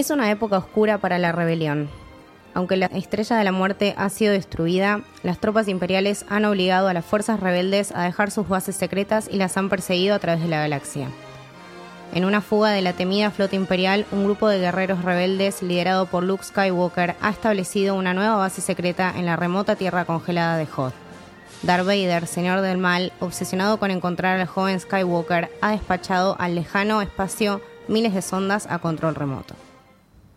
Es una época oscura para la rebelión. Aunque la Estrella de la Muerte ha sido destruida, las tropas imperiales han obligado a las fuerzas rebeldes a dejar sus bases secretas y las han perseguido a través de la galaxia. En una fuga de la temida flota imperial, un grupo de guerreros rebeldes liderado por Luke Skywalker ha establecido una nueva base secreta en la remota tierra congelada de Hoth. Darth Vader, señor del mal, obsesionado con encontrar al joven Skywalker, ha despachado al lejano espacio miles de sondas a control remoto.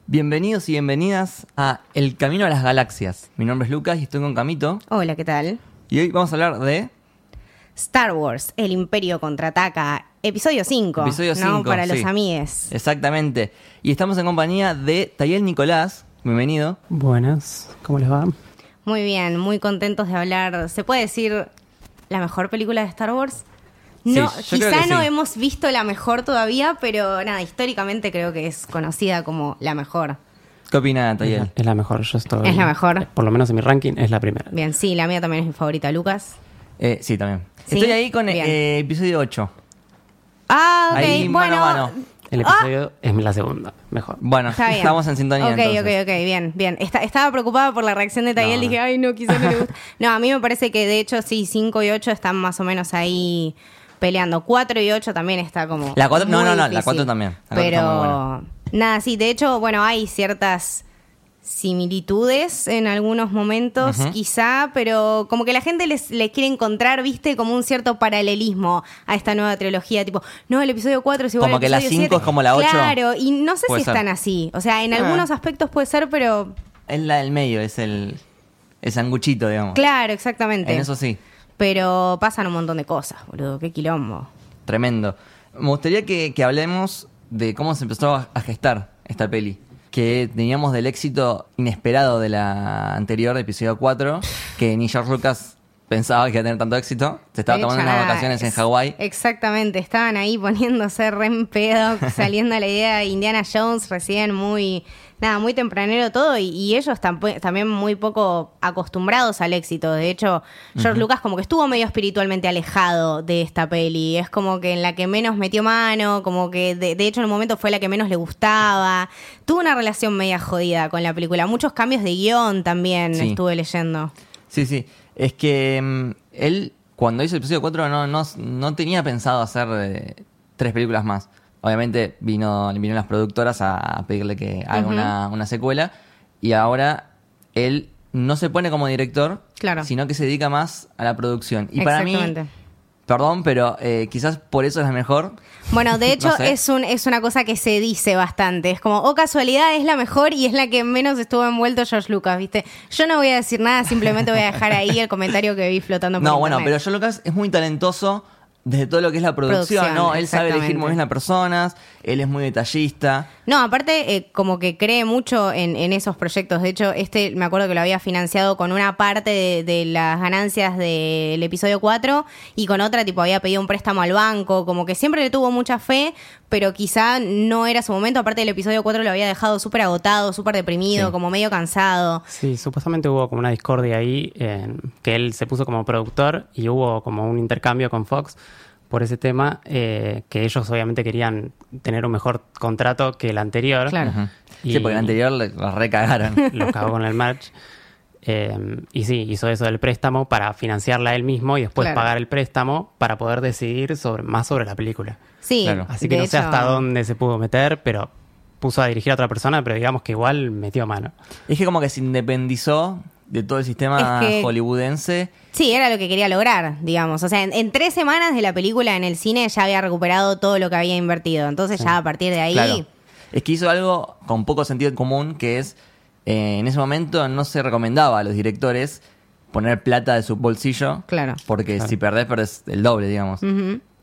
Bienvenidos y bienvenidas a El Camino a las Galaxias. Mi nombre es Lucas y estoy con Camito. Hola, ¿qué tal? Y hoy vamos a hablar de Star Wars, El Imperio contraataca, episodio 5. Episodio ¿no? 5, Para los amigues. Exactamente. Y estamos en compañía de Tayel Nicolás. Bienvenido. Buenas, ¿cómo les va? Muy bien, muy contentos de hablar. ¿Se puede decir la mejor película de Star Wars? Sí, No, creo quizá no sí. hemos visto la mejor todavía, pero nada, históricamente creo que es conocida como la mejor. ¿Qué opina Tayel? es la mejor, yo estoy... Es la mejor. Por lo menos en mi ranking es la primera. Bien, sí, la mía también es mi favorita, Lucas. Eh, sí, también. ¿Sí? Estoy ahí con eh, episodio 8. Ah, ok, Ahí, mano bueno. a mano. El episodio es la segunda, mejor. Bueno, estamos en sintonía Ok, entonces. ok, ok, bien, bien. Esta- estaba preocupada por la reacción de Tayel, No, no. dije, ay, no, quizás no le gusta. No, a mí me parece que de hecho sí, 5 y 8 están más o menos ahí peleando. 4 y 8 también está como. La cuatro- no, muy no, no, la difícil. cuatro también. La cuatro Pero. Nada, sí, de hecho, bueno, hay ciertas similitudes en algunos momentos, quizá, pero como que la gente les, les quiere encontrar, viste, como un cierto paralelismo a esta nueva trilogía, tipo, no, el episodio 4 es igual Como al que la episodio cinco 7. es como la ocho. Claro, y no sé Puede si ser. están así. O sea, en Ah. algunos aspectos puede ser, pero Es la del medio, es el, el sanguchito, digamos. claro, exactamente. En eso sí, Pero pasan un montón de cosas, boludo, qué quilombo. tremendo. Me gustaría que, que hablemos de cómo se empezó a, a gestar esta peli. Que teníamos del éxito inesperado de la anterior, episodio 4, que ni George Lucas pensaba que iba a tener tanto éxito. Se estaba De tomando unas vacaciones en Hawái. Exactamente, estaban ahí poniéndose re en pedo, saliendo la idea de Indiana Jones recién muy, nada, muy tempranero todo y, y ellos también muy poco acostumbrados al éxito. De hecho, George Lucas como que estuvo medio espiritualmente alejado de esta peli. Es como que en la que menos metió mano, como que de, de hecho en un momento fue la que menos le gustaba. Tuvo una relación media jodida con la película. Muchos cambios de guion también Sí. estuve leyendo. Sí, sí. Es que mm, él, cuando hizo el episodio 4, no, no, no tenía pensado hacer eh, tres películas más. Obviamente vino, vinieron las productoras a, a pedirle que haga una, una secuela. Y ahora él no se pone como director, Claro. sino que se dedica más a la producción. Y para mí, perdón, pero eh, quizás por eso es la mejor. Bueno, de hecho No sé. es un es una cosa que se dice bastante. Es como, oh casualidad, es la mejor y es la que menos estuvo envuelto George Lucas, ¿viste? Yo no voy a decir nada, simplemente voy a dejar ahí el comentario que vi flotando por No, bueno, pero. John Lucas es muy talentoso desde todo lo que es la producción, Producción, ¿no? Él sabe elegir muy bien las personas, él es muy detallista. No, aparte, eh, como que cree mucho en, en esos proyectos. De hecho, este me acuerdo que lo había financiado con una parte de, de las ganancias del episodio 4 y con otra, tipo, había pedido un préstamo al banco. Como que siempre le tuvo mucha fe, pero quizá no era su momento. Aparte, del episodio 4 lo había dejado súper agotado, súper deprimido, Sí. como medio cansado. Sí, supuestamente hubo como una discordia ahí, en que él se puso como productor y hubo como un intercambio con Fox por ese tema, eh, que ellos obviamente querían tener un mejor contrato que el anterior. Claro. Y- Sí, porque el anterior le- lo recagaron. Lo cagó con el match. Eh, y sí, hizo eso del préstamo para financiarla él mismo y después Claro. pagar el préstamo para poder decidir sobre, más sobre la película. Sí, Claro. Así que de no sé hecho- hasta dónde se pudo meter, pero puso a dirigir a otra persona, pero digamos que igual metió mano. Es que como que se independizó de todo el sistema Es que- hollywoodense. Sí, era lo que quería lograr, digamos. O sea, en, en tres semanas de la película en el cine ya había recuperado todo lo que había invertido. Entonces ya a partir de ahí... Claro. Es que hizo algo con poco sentido común, que es, eh, en ese momento no se recomendaba a los directores poner plata de su bolsillo. Claro. Porque Claro. si perdés, perdés el doble, digamos.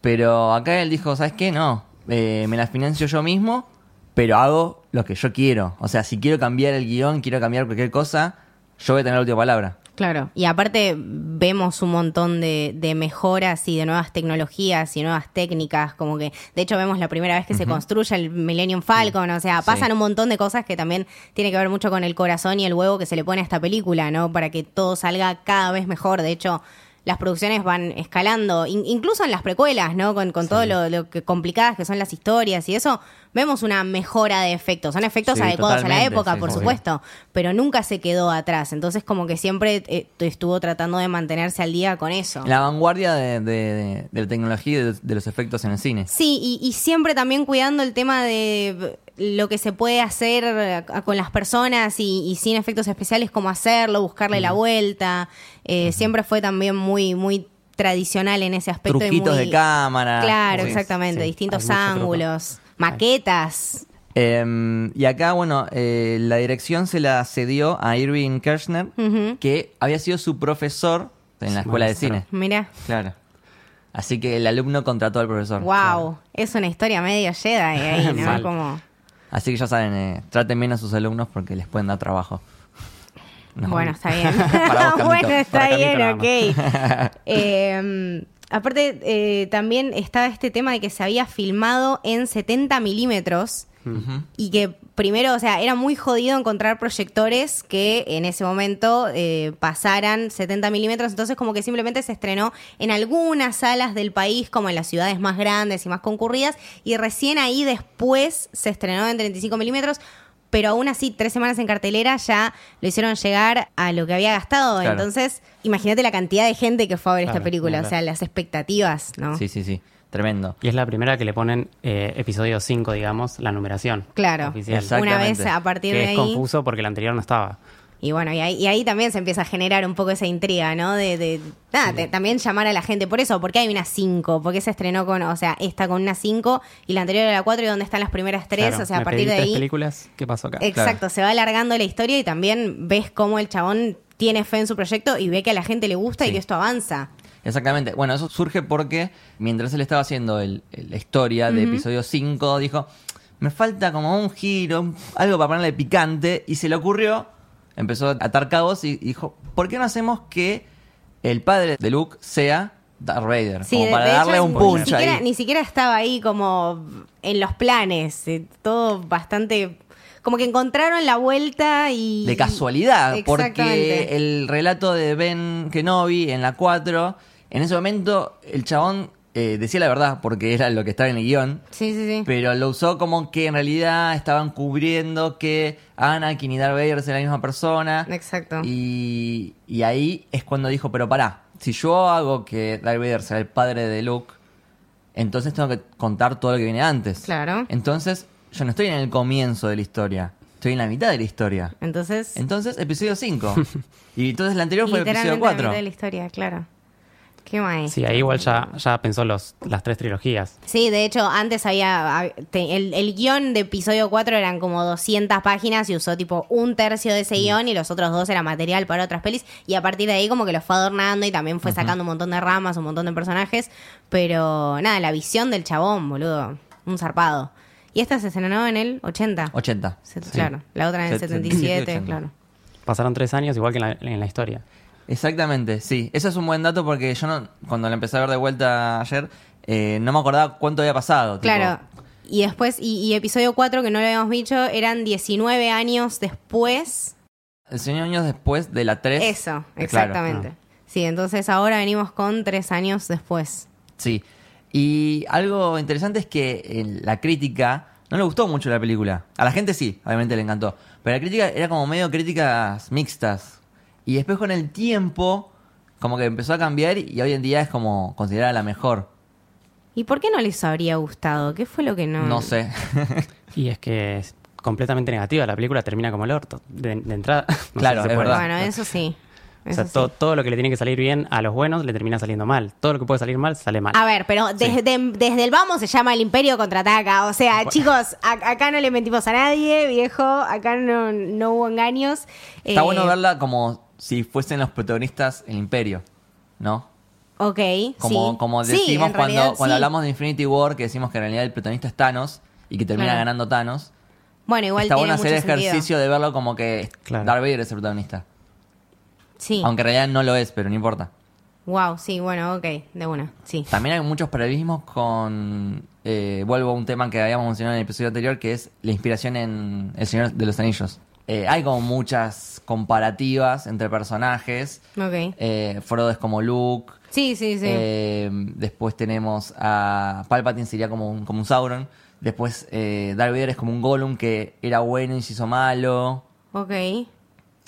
Pero acá él dijo, ¿sabes qué? No, eh, me la financio yo mismo, pero hago lo que yo quiero. O sea, si quiero cambiar el guion, quiero cambiar cualquier cosa, yo voy a tener la última palabra. Claro, y aparte vemos un montón de, de mejoras y de nuevas tecnologías y nuevas técnicas, como que de hecho vemos la primera vez que se construye el Millennium Falcon, o sea, pasan Sí. un montón de cosas que también tiene que ver mucho con el corazón y el huevo que se le pone a esta película, ¿no? Para que todo salga cada vez mejor, de hecho las producciones van escalando, in- incluso en las precuelas, ¿no? Con, con todo lo, lo que complicadas que son las historias y eso, vemos una mejora de efectos. Son efectos Sí, adecuados a la época, sí, por supuesto, pero nunca se quedó atrás. Entonces, como que siempre eh, estuvo tratando de mantenerse al día con eso. La vanguardia de, de- de la tecnología y de, de los efectos en el cine. Sí, y, y siempre también cuidando el tema de lo que se puede hacer con las personas y, y sin efectos especiales, cómo hacerlo, buscarle la vuelta. Eh, Siempre fue también muy, muy tradicional en ese aspecto. y Truquitos muy- de cámara. Claro, Sí, exactamente. sí, Distintos ángulos, maquetas. Eh, y acá, bueno, eh, la dirección se la cedió a Irving Kirchner, que había sido su profesor en la escuela de cine. Mira, Claro. Así que el alumno contrató al profesor. wow, es una historia medio Jedi ahí, ¿no? Mal. Como, Así que ya saben, eh, traten bien a sus alumnos porque les pueden dar trabajo. No. Bueno, está bien. Para vos, Camito. bueno, está Para bien, ok. Eh, aparte, eh, también estaba este tema de que se había filmado en 70 milímetros y que primero, o sea, era muy jodido encontrar proyectores que en ese momento eh, pasaran 70 milímetros, entonces como que simplemente se estrenó en algunas salas del país, como en las ciudades más grandes y más concurridas, y recién ahí después se estrenó en 35 milímetros. Pero aún así, tres semanas en cartelera ya lo hicieron llegar a lo que había gastado. Claro. Entonces, imagínate la cantidad de gente que fue a ver esta película. claro. O sea, las expectativas, ¿no? Sí, sí, sí. Tremendo. Y es la primera que le ponen eh, episodio 5, digamos, la numeración. Claro. Oficial. Una vez a partir Que de es ahí. confuso porque el anterior no estaba. Y bueno, y ahí, y ahí también se empieza a generar un poco esa intriga, ¿no? De, de nada, te- también llamar a la gente. Por eso, porque hay una 5? porque se estrenó con, o sea, esta con una 5 y la anterior era la 4 y donde están las primeras tres? Claro, o sea, a partir de ahí. películas, ¿qué pasó acá? Exacto, se va alargando la historia y también ves cómo el chabón tiene fe en su proyecto y ve que a la gente le gusta y que esto avanza. Exactamente. Bueno, eso surge porque mientras él estaba haciendo el- la historia de episodio 5, dijo, me falta como un giro, algo para ponerle picante, y se le ocurrió, empezó a atar cabos y dijo, ¿por qué no hacemos que el padre de Luke sea Darth Vader? Sí, como para de darle hecho, un ni punch siquiera, ahí. ni siquiera estaba ahí como en los planes, eh, todo bastante... Como que encontraron la vuelta y... De casualidad, porque el relato de Ben Kenobi en la 4, en ese momento el chabón eh, decía la verdad, porque era lo que estaba en el guion, Sí, sí, sí. pero lo usó como que en realidad estaban cubriendo que Anakin y Darth Vader es la misma persona. Exacto. Y, y ahí es cuando dijo, pero pará, si yo hago que Darth Vader sea el padre de Luke, entonces tengo que contar todo lo que viene antes. Claro. Entonces, yo no estoy en el comienzo de la historia, estoy en la mitad de la historia. Entonces, Entonces, episodio 5. y entonces el anterior fue episodio literalmente la 4. mitad de la historia, claro. Qué guay. Sí, ahí igual ya, ya pensó los, las tres trilogías. Sí, de hecho, antes había. te- el, el guion de episodio 4 eran como 200 páginas y usó tipo un tercio de ese guion y los otros dos era material para otras pelis. Y a partir de ahí, como que lo fue adornando y también fue sacando un montón de ramas, un montón de personajes. Pero nada, la visión del chabón, boludo. Un zarpado. Y esta se estrenó en el 80. 80. Se- Claro, la otra en el Set- 77, 80. claro. Pasaron tres años igual que en la, en la historia. Exactamente, sí. Eso es un buen dato porque yo no, cuando la empecé a ver de vuelta ayer, eh, no me acordaba cuánto había pasado. tipo, Claro. Y después, y, y episodio 4, que no lo habíamos dicho, eran 19 años después. El señor años después de la 3. Eso, Claro, exactamente. ah. Sí, entonces ahora venimos con tres años después. Sí. Y algo interesante es que eh, la crítica no le gustó mucho la película. A la gente sí, obviamente le encantó. Pero la crítica era como medio críticas mixtas. Y después con el tiempo, como que empezó a cambiar y hoy en día es como considerada la mejor. ¿Y por qué no les habría gustado? ¿Qué fue lo que no? No sé. Y es que es completamente negativa. La película termina como el orto. De, de entrada. no Claro, si se es puede. verdad. Bueno, eso sí. O sea, sí. to- todo lo que le tiene que salir bien a los buenos le termina saliendo mal. Todo lo que puede salir mal sale mal. A ver, pero desde, desde el vamos se llama el Imperio contraataca. O sea, chicos, a- acá no le mentimos a nadie, viejo. Acá no, no hubo engaños. Está Eh, bueno verla como si fuesen los protagonistas el imperio, ¿no? Ok, Como, sí. como Sí, decimos en cuando, realidad, cuando sí. hablamos de Infinity War, que decimos que en realidad el protagonista es Thanos y que termina Claro. ganando Thanos. Bueno, igual Está tiene bueno hacer sentido. ejercicio de verlo como que Claro. Darth Vader es el protagonista. Sí. Aunque en realidad no lo es, pero no importa. Wow, sí, bueno, ok, de una. Sí. También hay muchos paralelismos con. eh, vuelvo a un tema que habíamos mencionado en el episodio anterior, que es la inspiración en El Señor de los Anillos. Eh, hay como muchas comparativas entre personajes. Ok. Eh, Frodo es como Luke. Sí, sí, sí. Eh, después tenemos a Palpatine, sería como un, como un Sauron. Después eh, Darth Vader es como un Gollum que era bueno y se hizo malo. Ok.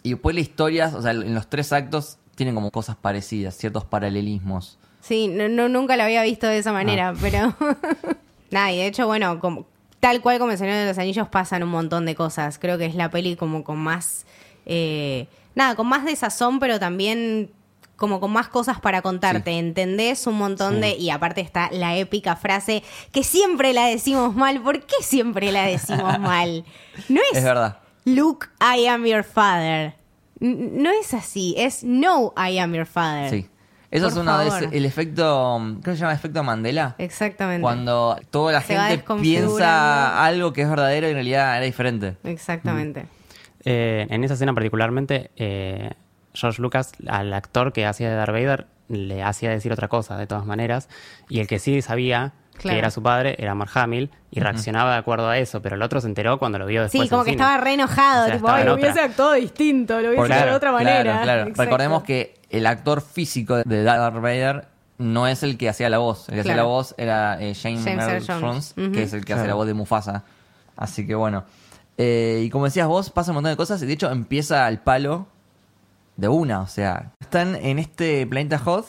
Y después las historias, o sea, en los tres actos tienen como cosas parecidas, ciertos paralelismos. Sí, no, no- nunca lo había visto de esa manera, Ah. pero... Nada, y de hecho, bueno, como, tal cual como el Señor de los Anillos pasan un montón de cosas. Creo que es la peli como con más... eh, nada, con más desazón, pero también como con más cosas para contarte. ¿Entendés? Un montón Sí. de... Y aparte está la épica frase que siempre la decimos mal. ¿Por qué siempre la decimos mal? No es... Es verdad. Luke, I am your father. No es así, es no, I am your father. Sí. Eso Por es una favor. vez el efecto, creo que se llama efecto Mandela. Exactamente. Cuando toda la Se gente piensa algo que es verdadero y en realidad era diferente. Exactamente. Eh, en esa escena particularmente, eh, George Lucas, al actor que hacía de Darth Vader, le hacía decir otra cosa, de todas maneras. Y el que sí sabía Claro. que era su padre era Mark Hamill y reaccionaba de acuerdo a eso, pero el otro se enteró cuando lo vio después. Sí, como en que cine. estaba re enojado, O sea, tipo, estaba ay, en lo hubiese actuado distinto, lo hubiese hecho de otra manera. Claro, claro. Recordemos que el actor físico de Darth Vader no es el que hacía la voz. El que hacía la voz era eh, James, James Earl Jones. Que es el que hace la voz de Mufasa. Así que bueno. Eh, y como decías vos, pasa un montón de cosas y de hecho empieza al palo de una. O sea, están en este planeta Hoth,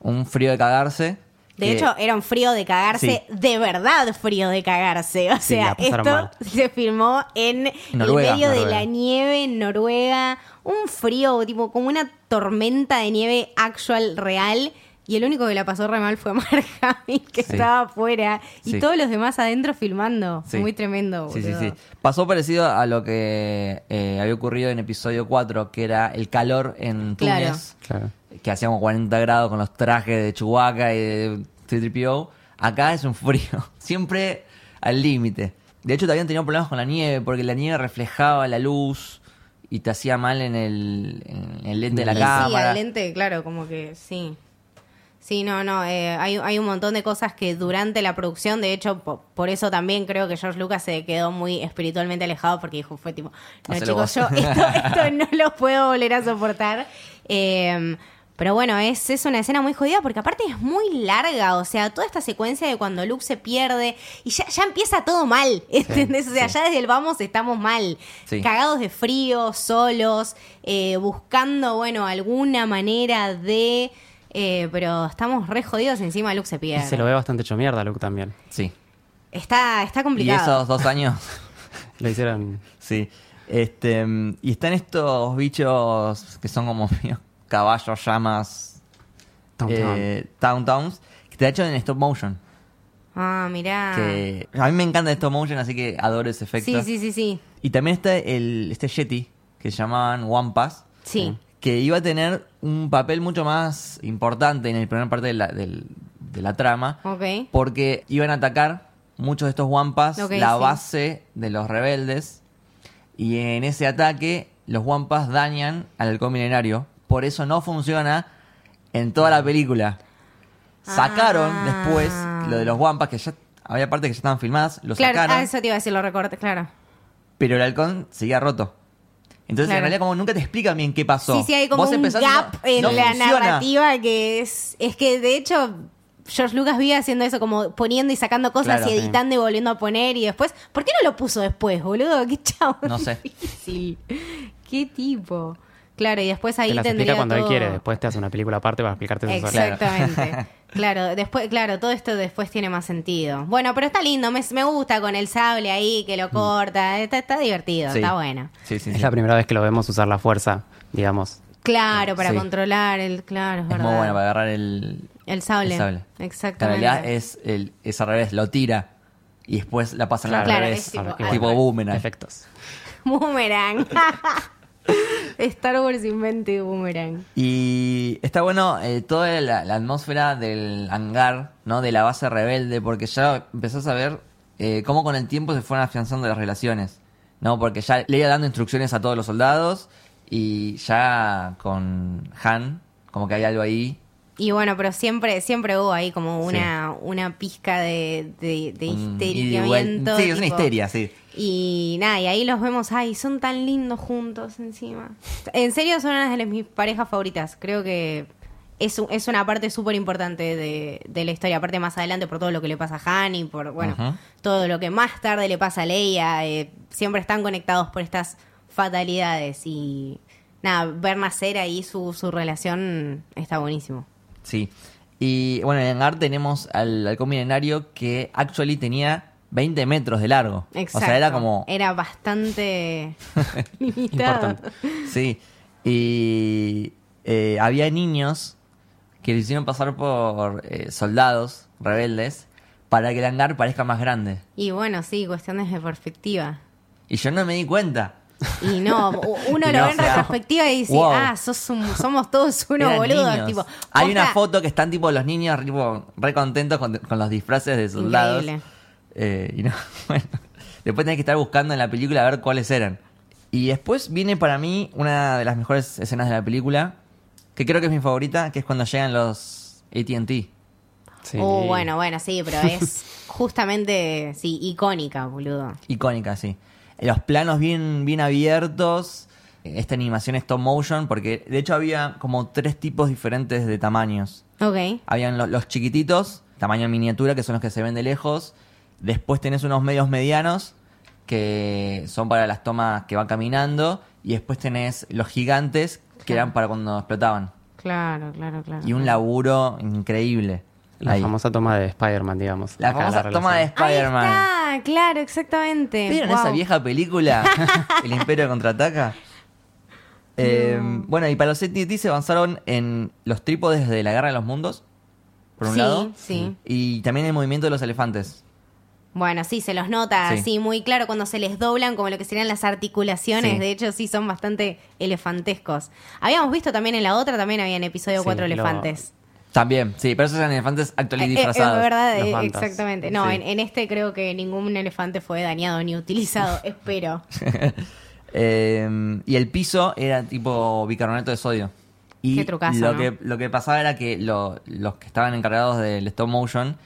un frío de cagarse. De que- hecho, era un frío de cagarse, de verdad frío de cagarse. O Sí, sea, esto mal. se filmó en Noruega, el medio de la nieve en Noruega. Un frío, tipo, como una tormenta de nieve actual real. Y el único que la pasó re mal fue Mark Hamill, que Sí. estaba afuera. Y Sí. todos los demás adentro filmando. Sí. Muy tremendo, Sí, sí, boludo. sí. Pasó parecido a lo que eh, había ocurrido en episodio 4, que era el calor en Claro. Túnez. Claro. que hacíamos 40 grados con los trajes de Chewbacca y de C-3PO. Acá es un frío, siempre al límite. De hecho, también teníamos problemas con la nieve, porque la nieve reflejaba la luz y te hacía mal en el, en el lente de la Sí, Sí, cámara. al lente, claro, como que sí. Sí, no, no, eh, hay, hay un montón de cosas que durante la producción, de hecho, po- por eso también creo que George Lucas se quedó muy espiritualmente alejado porque dijo, fue tipo, no Hacelo chicos, yo esto, esto no lo puedo volver a soportar. Eh, pero bueno, es, es una escena muy jodida porque aparte es muy larga, o sea, toda esta secuencia de cuando Luke se pierde y ya, ya empieza todo mal, ¿entendés? o sea, sí. ya desde el vamos estamos mal, Sí. cagados de frío, solos, eh, buscando, bueno, alguna manera de... eh, pero estamos re jodidos encima Luke se Y pierde. se lo ve bastante hecho mierda, Luke también. Sí. Está, está Y complicado. esos dos años, Lo hicieron. sí. Este, y están estos bichos que son como medio caballos, llamas, Tom eh, Towntowns, que te ha hecho en stop motion. Ah, mirá. Que a mí me encanta el stop motion, así que adoro ese efecto. Sí, sí, sí, sí. Y también está el, este Yeti, que se llamaban Wampas, Sí. que iba a tener un papel mucho más importante en la primera parte de la, del- de la trama, Ok. porque iban a atacar muchos de estos Wampas Ok, la sí. base de los rebeldes, y en ese ataque los Wampas dañan al halcón milenario, por eso no funciona en toda la película. Sacaron Ah. después lo de los Wampas, que ya había partes que ya estaban filmadas, lo Claro, sacaron ah, eso te iba a decir, lo recorté, claro. pero el halcón seguía roto. Entonces, Claro. en realidad, como nunca te explican bien qué pasó. Sí, sí, hay como Vos un no- gap en no la funciona. narrativa que es... Es que, de hecho, George Lucas vive haciendo eso, como poniendo y sacando cosas Claro, y sí. editando y volviendo a poner y después... ¿Por qué no lo puso después, boludo? Qué chavo No sé. difícil. Qué tipo. Claro, y después ahí Te las tendría explica cuando él todo- quiere. Después te hace una película aparte para explicarte eso. Exactamente. claro, después, claro, todo esto después tiene más sentido. Bueno, pero está lindo, me, me gusta con el sable ahí que lo corta, está, está divertido, Mm. Sí. está bueno. Sí, sí, Es sí. la primera vez que lo vemos usar la fuerza, digamos. Claro, para Sí. controlar el, claro, es, Es verdad. muy bueno para agarrar el, El sable. el sable. Que En Exactamente. realidad es, el, es al revés, lo tira y después la pasan al Claro, revés. es tipo- tipo, al- boomerang. Efectos. Boomerang. Star Wars invente Boomerang. Y está bueno eh, toda la, atmósfera del hangar, ¿no? De la base rebelde, porque ya empezás a ver eh, cómo con el tiempo se fueron afianzando las relaciones, ¿no? Porque ya le iba dando instrucciones a todos los soldados y ya con Han, como que hay algo ahí. Y bueno, pero siempre, siempre hubo ahí como una, una pizca de, de, histeriamiento. Sí, es una histeria, sí. Y nada, y ahí los vemos, ay, son tan lindos juntos encima. En serio, son una de mis parejas favoritas. Creo que es, es una parte súper importante de, de la historia. Aparte, más adelante, por todo lo que le pasa a Han y por, bueno, todo lo que más tarde le pasa a Leia. eh, siempre están conectados por estas fatalidades. Y nada, ver nacer ahí su, su relación está buenísimo. Sí. Y bueno, en Hangar tenemos al halcón milenario que actually tenía 20 metros de largo. Exacto. O sea, era como... Era bastante limitado. Importante. Sí. Y eh, había niños que lo hicieron pasar por eh, soldados rebeldes para que el hangar parezca más grande. Y bueno, sí, cuestiones de perspectiva. Y yo no me di cuenta. Y no, uno Y lo no, ve en o sea, retrospectiva y dice, wow. ah, sos un- somos todos unos boludos. Tipo, Hay una foto que están tipo los niños tipo, re contentos con, con los disfraces de soldados. Increíble. Eh, y no, bueno, después tenés que estar buscando en la película a ver cuáles eran. Y después viene para mí una de las mejores escenas de la película, que creo que es mi favorita, que es cuando llegan los ATT. Sí. Oh, bueno, bueno, sí, pero es justamente, sí, icónica, boludo. Icónica, sí. Los planos bien, bien abiertos. Esta animación stop motion, porque de hecho había como tres tipos diferentes de tamaños. Ok. Habían lo- los chiquititos, tamaño miniatura, que son los que se ven de lejos. Después tenés unos medios medianos, que son para las tomas que van caminando. Y después tenés los gigantes, que Claro. eran para cuando explotaban. Claro, claro, claro. Y un laburo increíble. La ahí. famosa toma de Spider-Man, digamos. La famosa toma de Spider-Man. Está, claro, exactamente. ¿Vieron Wow. esa vieja película? El Imperio contraataca. Eh, Bueno, y para los AT&T se avanzaron en los trípodes de la Guerra de los Mundos, por un Sí, lado. sí. Y también el movimiento de los elefantes. Bueno, sí, se los nota, Sí. sí. muy claro cuando se les doblan como lo que serían las articulaciones. Sí. De hecho, sí, son bastante elefantescos. Habíamos visto también en la otra, también había en episodio Sí, 4 lo- elefantes. También, sí, pero esos eran elefantes Eh, actualmente eh, disfrazados. Es verdad, Los eh, exactamente. No, Sí. en, en este creo que ningún elefante fue dañado ni utilizado, espero. Eh, y el piso era tipo bicarbonato de sodio. Y Qué trucazo, lo, ¿no? que, lo que pasaba era que lo- los que estaban encargados del stop motion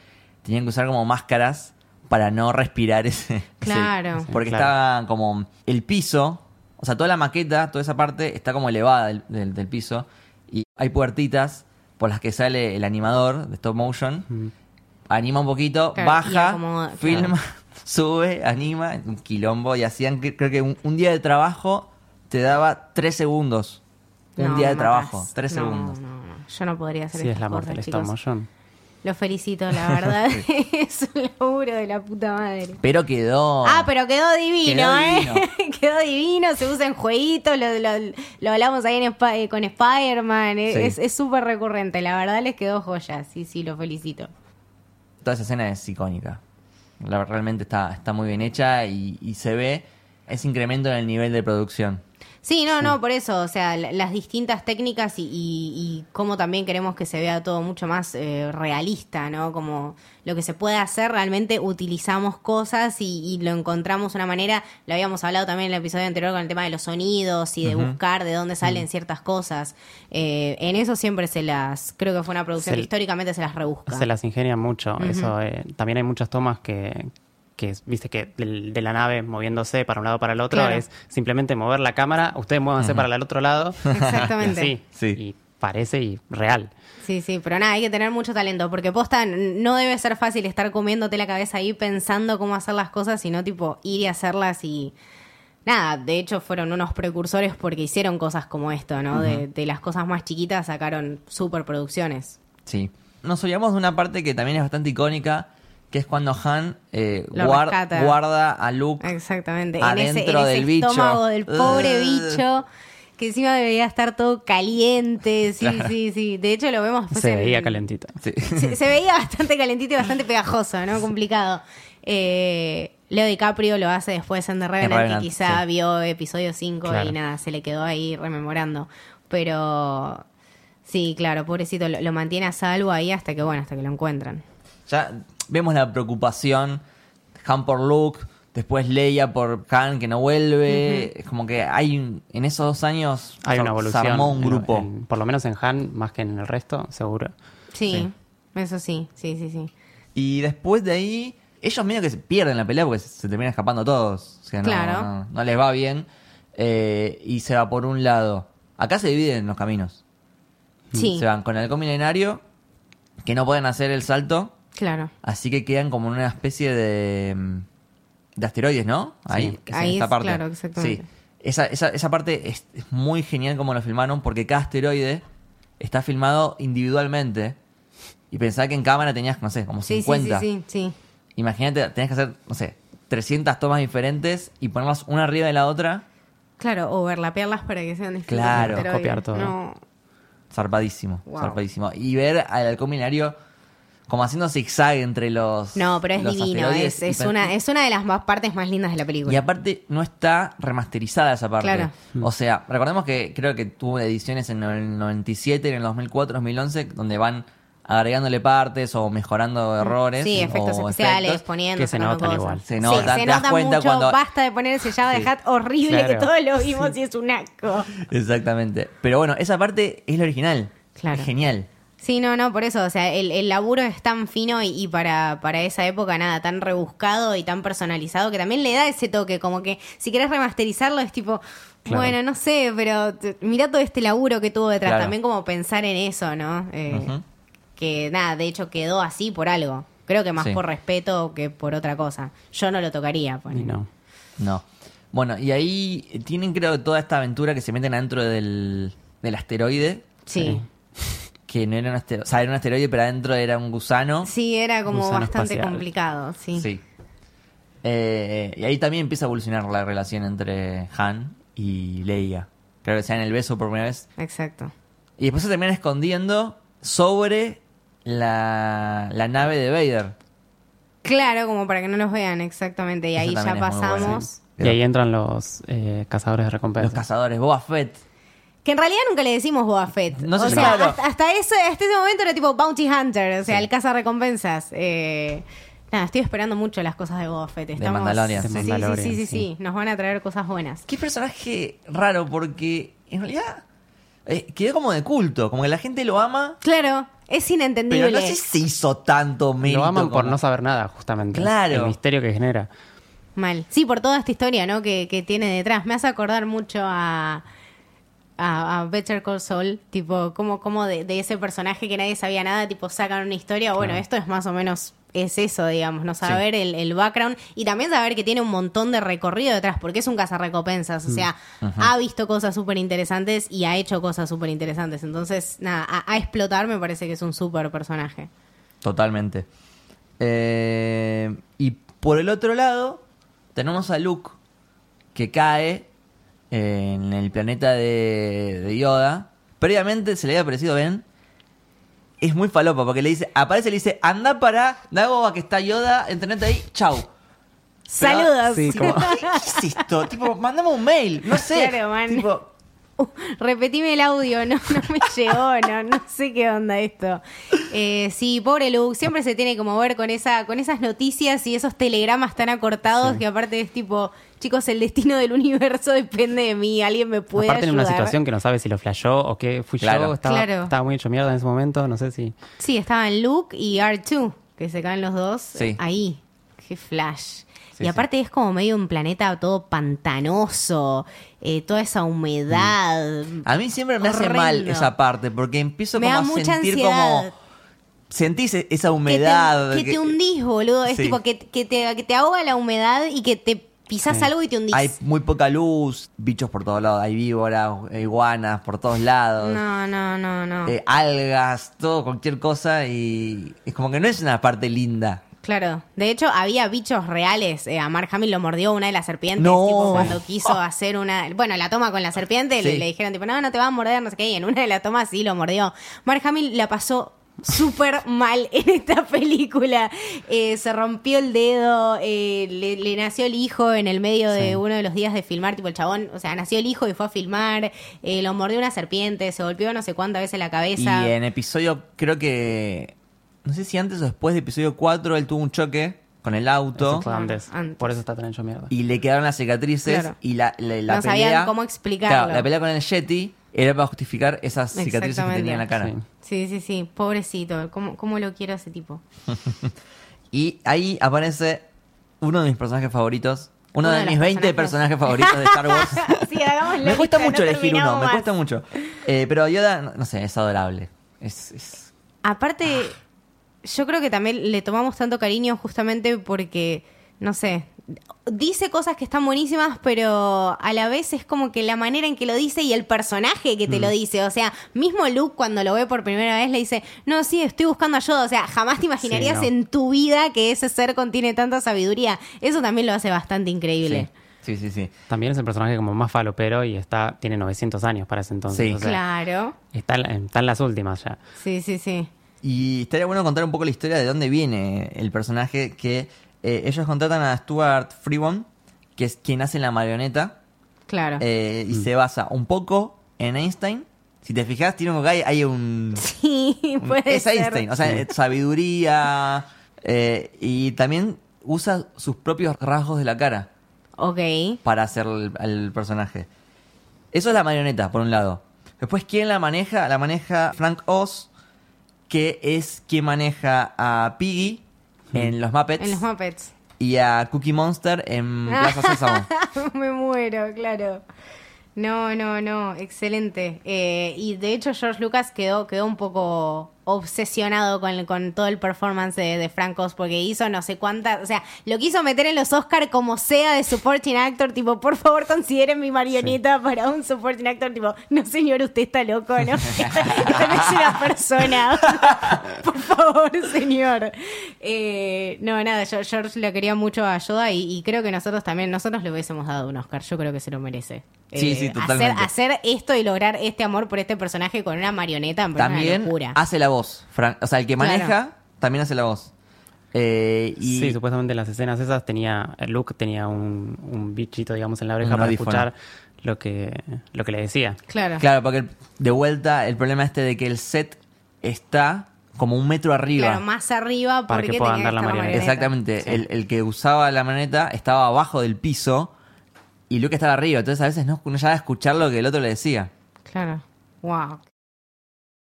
tenían que usar como máscaras para no respirar ese. ese- Claro. porque Claro. estaba como el piso, o sea, toda la maqueta, toda esa parte está como elevada del, del- del piso. Y hay puertitas por las que sale el animador de stop motion. Mm. Anima un poquito, Claro, baja, acomoda, filma, claro. sube, anima, un quilombo. Y hacían, que- creo que un, un día de trabajo te daba tres segundos. Un día de trabajo, tres No, segundos. No, no, yo no podría hacer Sí, es estas la muerte cosas, del stop motion. Lo felicito, la verdad. es un laburo de la puta madre. Pero quedó. Ah, pero quedó divino, Quedó ¿eh? divino. quedó divino, se usa en jueguitos, lo, lo- lo hablamos ahí en Sp- eh, con Spider-Man, eh, Sí. es es súper recurrente, la verdad les quedó joya, sí, sí, lo felicito. Toda esa escena es icónica. La- realmente está, está muy bien hecha y, y se ve ese incremento en el nivel de producción. Sí, no, no, por eso, o sea, la- las distintas técnicas y, y, y cómo también queremos que se vea todo mucho más eh, realista, ¿no? Como lo que se puede hacer, realmente utilizamos cosas y, y lo encontramos de una manera, lo habíamos hablado también en el episodio anterior con el tema de los sonidos y de buscar de dónde salen ciertas cosas. Eh, en eso siempre se las, creo que fue una producción Se- que históricamente se las rebusca. Se las ingenia mucho. Eso, eh, también hay muchas tomas que, que viste que de, la nave moviéndose para un lado para el otro Claro. es simplemente mover la cámara, ustedes muévanse para el otro lado. Exactamente. Sí, Sí. Y parece y real. Sí, sí, pero nada, hay que tener mucho talento, porque posta no debe ser fácil estar comiéndote la cabeza ahí pensando cómo hacer las cosas, sino tipo ir y hacerlas y nada, de hecho fueron unos precursores porque hicieron cosas como esto, ¿no? de, de las cosas más chiquitas sacaron superproducciones. Sí. Nos olvidamos de una parte que también es bastante icónica, que es cuando Han eh, guarda a Luke. Exactamente, en ese, en Adentro ese del bicho. estómago del pobre bicho. Que encima debería estar todo caliente, sí, sí, sí. De hecho lo vemos Se en- veía calentita. Sí. se, se veía bastante calentito y bastante pegajoso, ¿no? Complicado. Eh, Leo DiCaprio lo hace después en The Revenant, Revenant, y quizá sí. vio episodio 5 y nada, se le quedó ahí rememorando. Pero sí, claro, pobrecito, lo, lo mantiene a salvo ahí hasta que, bueno, hasta que lo encuentran. Ya vemos la preocupación. Han por Luke, después Leia por Han que no vuelve. Es como que hay un- en esos dos años Hay una evolución. se armó un grupo. en- por lo menos en Han, más que en el resto, seguro. Sí, Sí. eso sí, sí, sí, sí. Y después de ahí, ellos medio que se pierden la pelea porque se, se terminan escapando todos. O sea, no, Claro. no, no les va bien. Eh, y se va por un lado. Acá se dividen los caminos. Sí. Se van con el milenario, que no pueden hacer el salto, Claro. así que quedan como en una especie de, mm, de asteroides, ¿no? Ahí, es en esta es- parte. claro, exactamente. Sí. Esa, esa, esa parte es, es muy genial como lo filmaron, porque cada asteroide está filmado individualmente. Y pensaba que en cámara tenías, no sé, como Sí, sí, 50. sí, sí, sí. Imagínate, tenías que hacer, no sé, 300 tomas diferentes y ponerlas una arriba de la otra. Claro, overlapearlas para que sean distintos Claro, copiar todo. No. Zarpadísimo, Wow. zarpadísimo. Y ver al halcón milenario como haciendo zigzag entre los. No, pero es los divino. asteroides Es, una, es una de las más partes más lindas de la película. Y aparte no está remasterizada esa parte. Claro. O sea, recordemos que creo que tuvo ediciones en el 97, en el 2004, 2011, donde van agregándole partes o mejorando errores. Sí, efectos o especiales, efectos. poniendo, que se notan cosas. igual. Se nota, Sí, te se das nota cuenta mucho. cuando- Basta de poner ese Java Sí. de Hat horrible que todos lo vimos y es un asco. Exactamente. Pero bueno, esa parte es la original. Claro. Es genial. Sí, no, no, por eso, o sea, el, el laburo es tan fino y, y para, para esa época nada, tan rebuscado y tan personalizado que también le da ese toque, como que si querés remasterizarlo es tipo, Claro. bueno, no sé, pero mira todo este laburo que tuvo detrás, Claro. también como pensar en eso, ¿no? Eh. Que nada, de hecho quedó así por algo, creo que más Sí. por respeto que por otra cosa. Yo no lo tocaría, ponele. no. No. Bueno, y ahí tienen creo toda esta aventura que se meten adentro del, del asteroide. Sí. Que no era un asteroide. O sea, era un asteroide, pero adentro era un gusano. Sí, era como Gusano bastante espacial. complicado, sí. Sí. Eh, y ahí también empieza a evolucionar la relación entre Han y Leia. Creo que sea en el beso por primera vez. Exacto. Y después se terminan escondiendo sobre la, la nave de Vader. Claro, como para que no los vean, exactamente. Y Eso ahí ya bueno, pasamos. sí. Y ahí entran los eh, cazadores de Los recompensas. cazadores, Boba Fett. Que en realidad nunca le decimos Boba Fett. No sé o si- sea, claro. hasta, hasta ese, hasta ese momento era tipo Bounty Hunter, o sea, Sí. el caza recompensas. Eh, nada, estoy esperando mucho las cosas de Boba Fett. Estamos... Mandalorian. De Sí, sí, sí, Mandalorian, sí, sí, sí. sí. Nos van a traer cosas buenas. Qué personaje raro, porque en realidad eh, quedó como de culto. Como que la gente lo ama, Claro, es inentendible. pero no sé si se hizo tanto mérito. Lo aman por no saber nada, justamente. Claro. El misterio que genera. Mal. Sí, por toda esta historia, ¿no? Que, que tiene detrás. Me hace acordar mucho a, a, a Better Call Saul. Tipo, como, como de, de ese personaje que nadie sabía nada, tipo, sacan una historia. Bueno, Claro. esto es más o menos, es eso, digamos, ¿no? Sí. Saber el, el background y también saber que tiene un montón de recorrido detrás, porque es un cazarrecompensas. O sea, ha visto cosas súper interesantes y ha hecho cosas súper interesantes. Entonces, nada, a, a explotar me parece que es un súper personaje. Totalmente. Eh, y por el otro lado, tenemos a Luke que cae en el planeta de, de Yoda. Previamente se le había parecido Ben. Es muy falopa porque le dice, aparece y le dice, anda para Dagoba que está Yoda, entrenate ahí, chau. Pero- ¡Saludos! Sí, como- ¿Qué es esto? tipo, mandame un mail, no sé. Claro, man. Tipo, Uh, repetime el audio, no, no me llegó, no, no sé qué onda esto. Eh, sí, pobre Luke, siempre se tiene como ver con esa, con esas noticias y esos telegramas tan acortados que aparte es tipo, chicos, el destino del universo depende de mí, alguien me puede Aparte en una situación que no sabe si lo flasheó o qué fui Claro. yo. Estaba, Claro. estaba muy hecho mierda en ese momento. No sé si. Sí, estaban Luke y R2, que se caen los dos Sí. ahí. Qué flash. Sí, y aparte es como medio un planeta todo pantanoso, eh, toda esa humedad. a mí siempre me hace mal esa parte porque empiezo Me como da a mucha sentir ansiedad. como... Sentís e- esa que te- humedad. Que te, hundís, boludo. Es tipo que, que te, que te ahoga la humedad y que te pisás Sí. algo y te hundís. Hay muy poca luz, bichos por todos lados, hay víboras, iguanas por todos lados, No, no, no, no. eh, algas, todo, cualquier cosa y es como que no es una parte linda. Claro. De hecho, había bichos reales. Eh, a Mark Hamill lo mordió una de las serpientes. No. Tipo, cuando quiso hacer una. Bueno, la toma con la serpiente, le, Sí. le dijeron, tipo, no, no te va a morder, no sé qué. Y en una de las tomas sí lo mordió. Mark Hamill la pasó súper mal en esta película. Eh, se rompió el dedo, eh, le, le nació el hijo en el medio de uno de los días de filmar, tipo el chabón, o sea, nació el hijo y fue a filmar, eh, lo mordió una serpiente, se golpeó no sé cuántas veces la cabeza. Y en episodio, creo que, no sé si antes o después de episodio 4, él tuvo un choque con el auto Eso fue antes. antes. Por eso está tan hecho mierda. y le quedaron las cicatrices Claro. y la, la, la No sabían pelea- cómo explicarlo. Claro, la pelea con el Yeti era para justificar esas cicatrices que tenía en la cara. Sí. Sí, sí, sí, pobrecito, ¿cómo, cómo lo quiero a ese tipo? Y ahí aparece uno de mis personajes favoritos, Uno, de, mis 20 personajes favoritos de Star Wars. sí, hagamos la me cuesta mucho no elegir uno, me cuesta mucho. Eh, pero Yoda, no, no sé, es adorable. Es, es- Aparte, yo creo que también le tomamos tanto cariño justamente porque, no sé, dice cosas que están buenísimas, pero a la vez es como que la manera en que lo dice y el personaje que te Mm. lo dice. O sea, mismo Luke cuando lo ve por primera vez le dice, no, sí, estoy buscando ayuda. O sea, jamás te imaginarías no. en tu vida que ese ser contiene tanta sabiduría. Eso también lo hace bastante increíble. Sí, sí, sí. sí. También es el personaje como más falopero y está tiene 900 años para ese entonces. Sí. o sea, Claro. está, en- está en las últimas ya. Sí, sí, sí. Y estaría bueno contar un poco la historia de dónde viene el personaje que eh, ellos contratan a Stuart Freeman, que es quien hace la marioneta, Claro. eh, y se basa un poco en Einstein. Si te fijas, tiene un hay, hay un... sí, un- puede es ser. Einstein, o sea, sabiduría, eh, y también usa sus propios rasgos de la cara Ok. para hacer el, el personaje. Eso es la marioneta, por un lado. Después, ¿quién la maneja? La maneja Frank Oz, que es quien maneja a Piggy en los Muppets En los Muppets. y a Cookie Monster en Plaza Sésamo. Me muero, claro. No, no, no, excelente. Eh, y de hecho George Lucas quedó, quedó un poco obsesionado con, con todo el performance de, de Frank Oz porque hizo no sé cuántas, o sea, lo quiso meter en los Oscar como sea de supporting actor, tipo, por favor consideren mi marioneta para un supporting actor, tipo, no señor, usted está loco, ¿no? No es una persona, por favor, señor. Eh, no, nada, yo, George le quería mucho a Yoda y, y creo que nosotros también, nosotros le hubiésemos dado un Oscar, yo creo que se lo merece. Sí, sí, hacer, totalmente. hacer esto y lograr este amor por este personaje con una marioneta me parece una También locura. hace la voz. Fran- o sea, el que Claro. maneja también hace la voz. Eh, y Sí, supuestamente en las escenas esas tenía, Luke tenía un, un bichito, digamos, en la oreja Un para audífono. escuchar lo que, lo que le decía. Claro. Claro, porque el- de vuelta el problema este de que el set está como un metro arriba. Claro, más arriba Para porque que pueda andar la marioneta. Exactamente. Sí. El, el que usaba la maneta estaba abajo del piso y Luke estaba arriba. Entonces a veces no, no llegaba a escuchar lo que el otro le decía. Claro. Wow.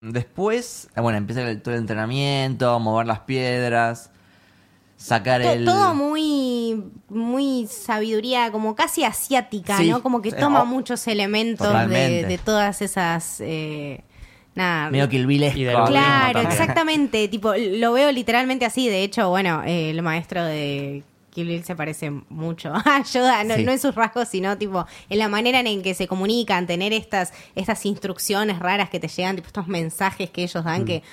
Después, eh, bueno, empieza el- todo el entrenamiento, mover las piedras, sacar el... Todo muy, muy sabiduría, como casi asiática, Sí. ¿no? Como que toma Oh. muchos elementos de, Totalmente. de todas esas. eh, nada. Medio que el Y del Claro. Claro, también. exactamente. Tipo, lo veo literalmente así. De hecho, bueno, eh, el maestro de Kill Bill se parece mucho a Yoda, no, Sí. no en sus rasgos, sino tipo en la manera en que se comunican, tener estas, estas instrucciones raras que te llegan, tipo estos mensajes que ellos Mm. dan que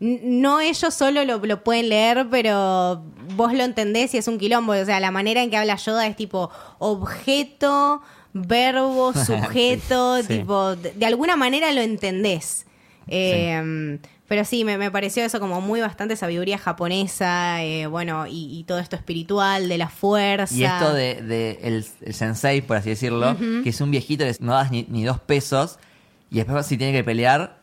n- no ellos solo lo, lo pueden leer, pero vos lo entendés y es un quilombo. O sea, la manera en que habla Yoda es tipo objeto, verbo, sujeto, Sí. tipo, de, de alguna manera lo entendés. Eh, Pero sí, me, me pareció eso como muy bastante sabiduría japonesa, eh, bueno, y, y todo esto espiritual, de la fuerza. Y esto de, de el, el sensei, por así decirlo, que es un viejito que no das ni, ni dos pesos y después si tiene que pelear,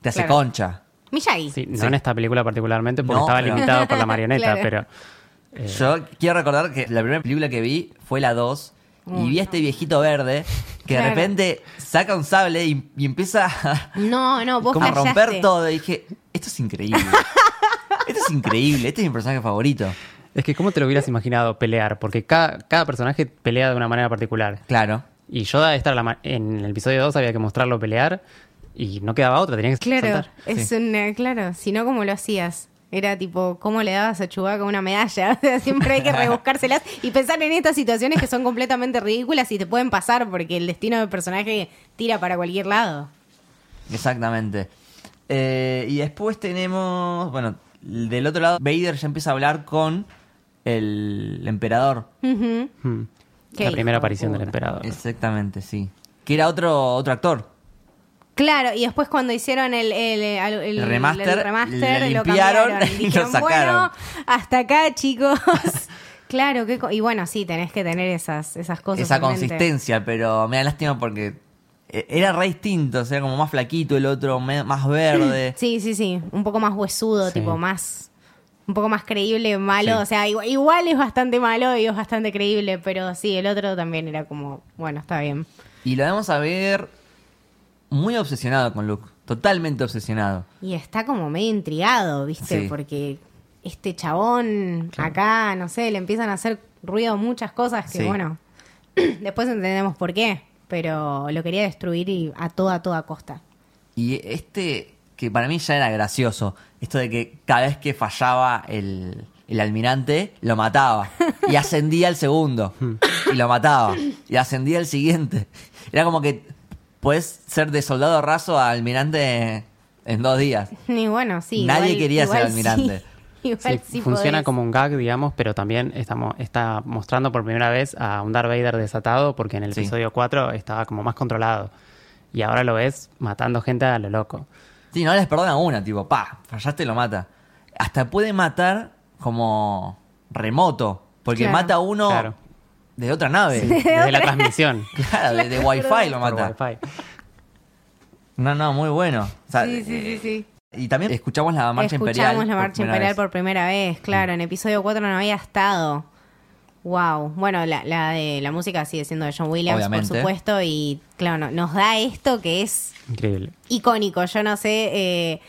te hace Claro. concha. Miyagi. Sí, no Sí. en esta película particularmente porque No, estaba pero- limitado por la marioneta, Claro. pero eh, Yo quiero recordar que la primera película que vi fue la 2 y vi a este viejito verde que Claro. de repente saca un sable y, y empieza a, No, no, vos como a romper todo. Y dije, esto es increíble. esto es increíble. Este es mi personaje favorito. es que ¿cómo te lo hubieras imaginado pelear? Porque cada, cada personaje pelea de una manera particular. Claro. Y Yoda esta la en el episodio 2 había que mostrarlo pelear y no quedaba otra, tenía que Claro, saltar. es Sí. una, claro, si no, ¿cómo lo hacías? Era tipo, ¿cómo le dabas a Chewbacca una medalla? O sea, siempre hay que rebuscárselas y pensar en estas situaciones que son completamente ridículas y te pueden pasar porque el destino del personaje tira para cualquier lado. Exactamente. Eh, y después tenemos, bueno, del otro lado, Vader ya empieza a hablar con el emperador. Hmm. La primera aparición del emperador. Exactamente, sí. Que era otro, otro actor. Claro, y después cuando hicieron el, el, el- el- El remaster, remaster, le lo limpiaron cambiaron. y lo Dijeron, sacaron. Bueno, hasta acá, chicos. claro, que, y bueno, sí, tenés que tener esas, esas cosas. esa mente. consistencia, pero me da lástima porque eh, era re distinto, o sea, como más flaquito el otro, más verde. Sí, sí, sí, un poco más huesudo, Sí. tipo más, un poco más creíble, malo, Sí. o sea, igual, igual es bastante malo y es bastante creíble, pero sí, el otro también era como, bueno, está bien. Y lo vamos a ver muy obsesionado con Luke, totalmente obsesionado. Y está como medio intrigado, ¿viste? Sí. Porque este chabón acá, no sé, le empiezan a hacer ruido muchas cosas que, Sí. bueno, Después entendemos por qué, pero lo quería destruir y a toda, a toda costa. Y este, que para mí ya era gracioso, esto de que cada vez que fallaba el, el almirante, lo mataba. Y ascendía el segundo. y lo mataba. Y ascendía el siguiente. Era como que puedes ser de soldado raso a almirante en dos días. Y bueno, sí. Nadie igual- quería ser almirante. sí. Igual Sí, sí funciona podés. como un gag, digamos, pero también estamos, está mostrando por primera vez a un Darth Vader desatado porque en el Sí. episodio 4 estaba como más controlado. Y ahora lo ves matando gente a lo loco. Sí, no les perdona una, tipo, pa, fallaste, lo mata. Hasta puede matar como remoto, porque Claro. mata a uno Claro. De otra nave. Desde la transmisión. Claro, de, de Wi-Fi lo por mata. Wi-Fi. No, no, muy bueno. O sea, Sí, sí, sí, sí. Y también escuchamos la marcha imperial. Escuchamos la marcha imperial vez. por primera vez, claro. En episodio 4 no había estado. Wow. Bueno, la, la de la música sigue siendo de John Williams, Obviamente. por supuesto. Y claro, no- nos da esto que es Increíble. icónico. Yo no sé. eh,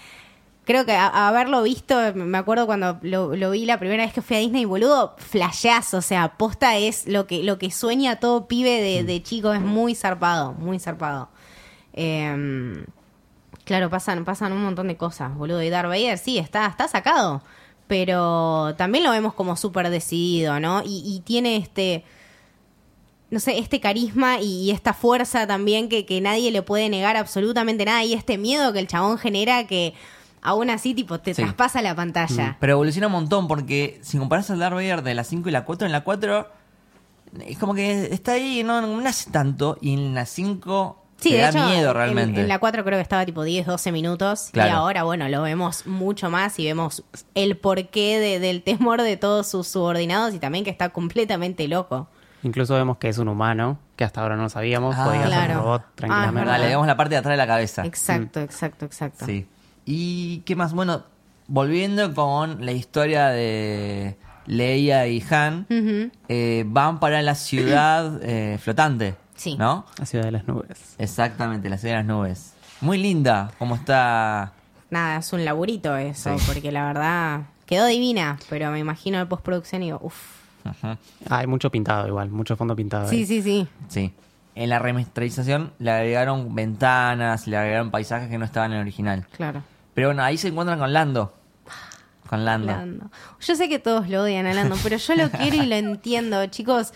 creo que a- haberlo visto, me acuerdo cuando lo, lo vi la primera vez que fui a Disney, boludo, flashazo. O sea, posta es lo que, lo que sueña todo pibe de, de chico. Es muy zarpado, muy zarpado. Eh, claro, pasan, pasan un montón de cosas, boludo. Y Darth Vader, sí, está, está sacado. Pero también lo vemos como súper decidido, ¿no? Y, y tiene este no sé, este carisma y, y esta fuerza también que, que nadie le puede negar absolutamente nada y este miedo que el chabón genera que aún así tipo te Sí. traspasa la pantalla. Pero evoluciona un montón porque si comparas al Darth Vader de la 5 y la 4, en la 4 es como que está ahí, no, no hace tanto, y en la 5 Sí, te de da hecho, miedo en- realmente. En, la 4 creo que estaba tipo 10, 12 minutos. Y ahora, bueno, lo vemos mucho más y vemos el porqué de- del temor de todos sus subordinados y también que está completamente loco. Incluso vemos que es un humano, que hasta ahora no sabíamos, Ah, podía ser claro. un robot Ah, es tranquilamente. verdad. Dale, vemos la parte de atrás de la cabeza. Exacto, exacto, exacto. Sí. ¿Y qué más? Bueno, volviendo con la historia de Leia y Han, eh, van para la ciudad eh, flotante. Sí. ¿No? La ciudad de las nubes. Exactamente, la ciudad de las nubes. Muy linda, como está. Nada, es un laburito eso, Sí. porque la verdad quedó divina, pero me imagino el postproducción y digo, uff. Ah, hay mucho pintado igual, mucho fondo pintado. Sí, ahí. sí, sí. Sí. En la remasterización le agregaron ventanas, le agregaron paisajes que no estaban en el original. Claro. Pero bueno, ahí se encuentran con Lando. Con Lando. Lando. Yo sé que todos lo odian a Lando, pero yo lo quiero y lo entiendo. Chicos,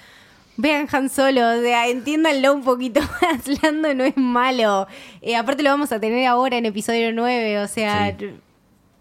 vean Han Solo, o sea, entiéndanlo un poquito más. Lando no es malo. Eh, aparte lo vamos a tener ahora en episodio 9, o sea, Sí.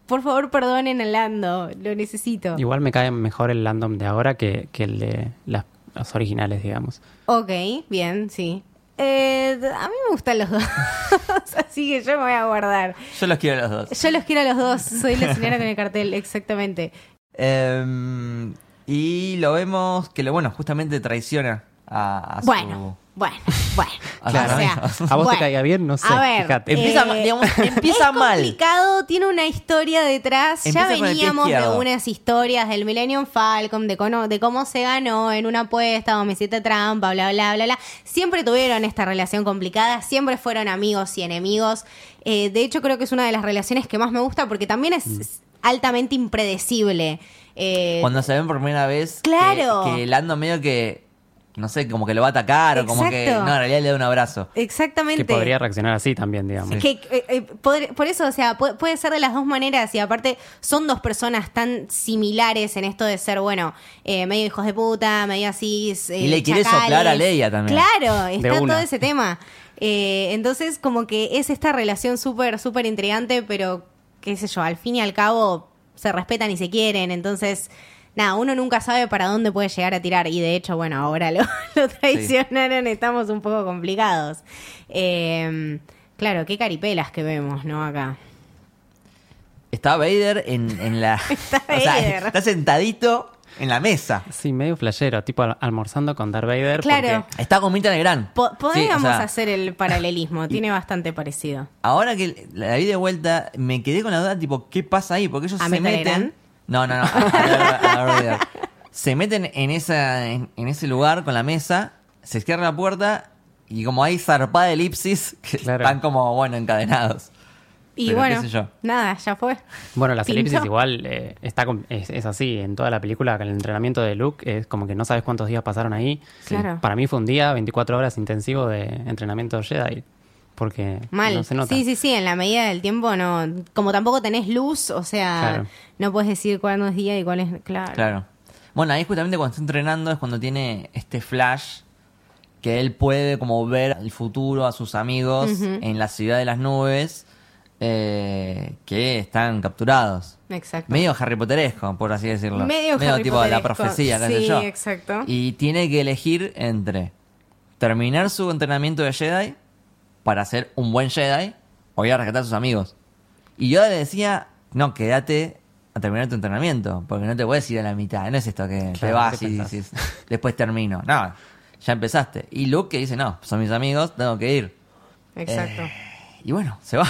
por favor perdonen a Lando, lo necesito. Igual me cae mejor el Landom de ahora que, que el de las, los originales, digamos. Ok, bien, sí. Eh, a mí me gustan los dos, así que yo me voy a guardar. Yo los quiero a los dos. Yo los quiero a los dos, soy la señora con el cartel, exactamente. Em, y lo vemos que, lo bueno, justamente traiciona a, a su- Bueno, bueno, bueno. A o sea. ¿A vos bueno. te caiga bien? No sé, A ver, fíjate. Empieza eh, digamos, empieza es mal. complicado, tiene una historia detrás. ya Empieza veníamos de unas historias del Millennium Falcon, de, cono- de cómo se ganó en una apuesta o me hiciste trampa, bla, bla, bla, bla. Siempre tuvieron esta relación complicada, siempre fueron amigos y enemigos. Eh, de hecho, creo que es una de las relaciones que más me gusta porque también es es altamente impredecible. Eh, Cuando se ven por primera vez, que- Claro. que, Lando medio que, no sé, como que lo va a atacar o como que, no, en realidad le da un abrazo. exactamente. Que podría reaccionar así también, digamos. Que, eh, eh, por, por eso, o sea, puede, puede ser de las dos maneras y aparte son dos personas tan similares en esto de ser, bueno, eh, medio hijos de puta, medio así. eh, Y le quiere soplar a Leia también. Claro, está todo ese tema. Eh, entonces, como que es esta relación súper, súper intrigante, pero qué sé yo, al fin y al cabo se respetan y se quieren, entonces... Nada, uno nunca sabe para dónde puede llegar a tirar y de hecho, bueno, ahora lo, lo traicionaron, estamos un poco complicados. Eh, claro, qué caripelas que vemos, ¿no? Acá. Está Vader en, en la... Está o sea, Vader. está sentadito en la mesa. Sí, medio flashero, tipo al- almorzando con Darth Vader. Claro. porque- Está con Mirta Legrand. Po- Sí, podríamos o sea, hacer el paralelismo, tiene bastante parecido. Ahora que la vi de vuelta, me quedé con la duda, tipo, ¿qué pasa ahí? Porque ellos ¿A se meten... Legrand? No, no, no. a- a- a Vader. se meten en, esa, en, en ese lugar con la mesa, se cierra la puerta y como hay zarpada elipsis, que Claro. están como, bueno, encadenados. Y pero bueno, qué sé yo. nada, ya fue. Bueno, las Pintó. elipsis igual eh, está con- es, es así. En toda la película, el entrenamiento de Luke es como que no sabes cuántos días pasaron ahí. Claro. Para mí fue un día, 24 horas intensivo de entrenamiento Jedi. Porque Mal. no se nota. Sí, sí, sí, en la medida del tiempo no. Como tampoco tenés luz, o sea, Claro. no puedes decir cuándo es día y cuál es. Claro. Claro. Bueno, ahí justamente cuando está entrenando es cuando tiene este flash que él puede como ver el futuro a sus amigos en la ciudad de las nubes eh, que están capturados. Exacto. Medio Harry Potteresco, por así decirlo. Medio Harry tipo la profecía, qué sé Sí, yo. exacto. Y tiene que elegir entre terminar su entrenamiento de Jedi para ser un buen Jedi o ir a rescatar a sus amigos. Y yo le decía, no, quédate a terminar tu entrenamiento, porque no te puedes ir a la mitad. No es esto que te Claro, vas ¿qué y dices, después termino. No, ya empezaste. Y Luke que dice, no, son mis amigos, tengo que ir. Exacto. Y bueno, se va.